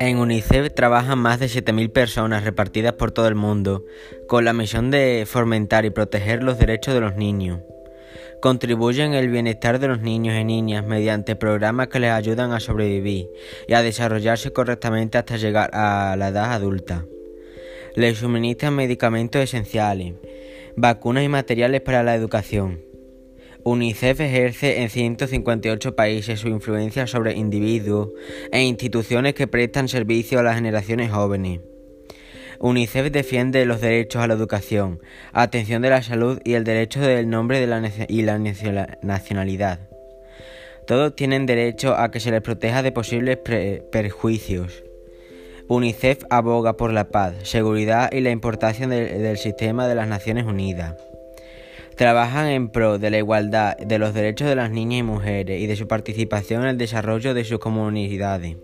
En UNICEF trabajan más de 7.000 personas repartidas por todo el mundo, con la misión de fomentar y proteger los derechos de los niños. Contribuyen el bienestar de los niños y niñas mediante programas que les ayudan a sobrevivir y a desarrollarse correctamente hasta llegar a la edad adulta. Les suministran medicamentos esenciales, vacunas y materiales para la educación UNICEF ejerce en 158 países su influencia sobre individuos e instituciones que prestan servicio a las generaciones jóvenes. UNICEF defiende los derechos a la educación, atención de la salud y el derecho del nombre y la nacionalidad. Todos tienen derecho a que se les proteja de posibles perjuicios. UNICEF aboga por la paz, seguridad y la importancia del sistema de las Naciones Unidas. Trabajan en pro de la igualdad de los derechos de las niñas y mujeres y de su participación en el desarrollo de sus comunidades.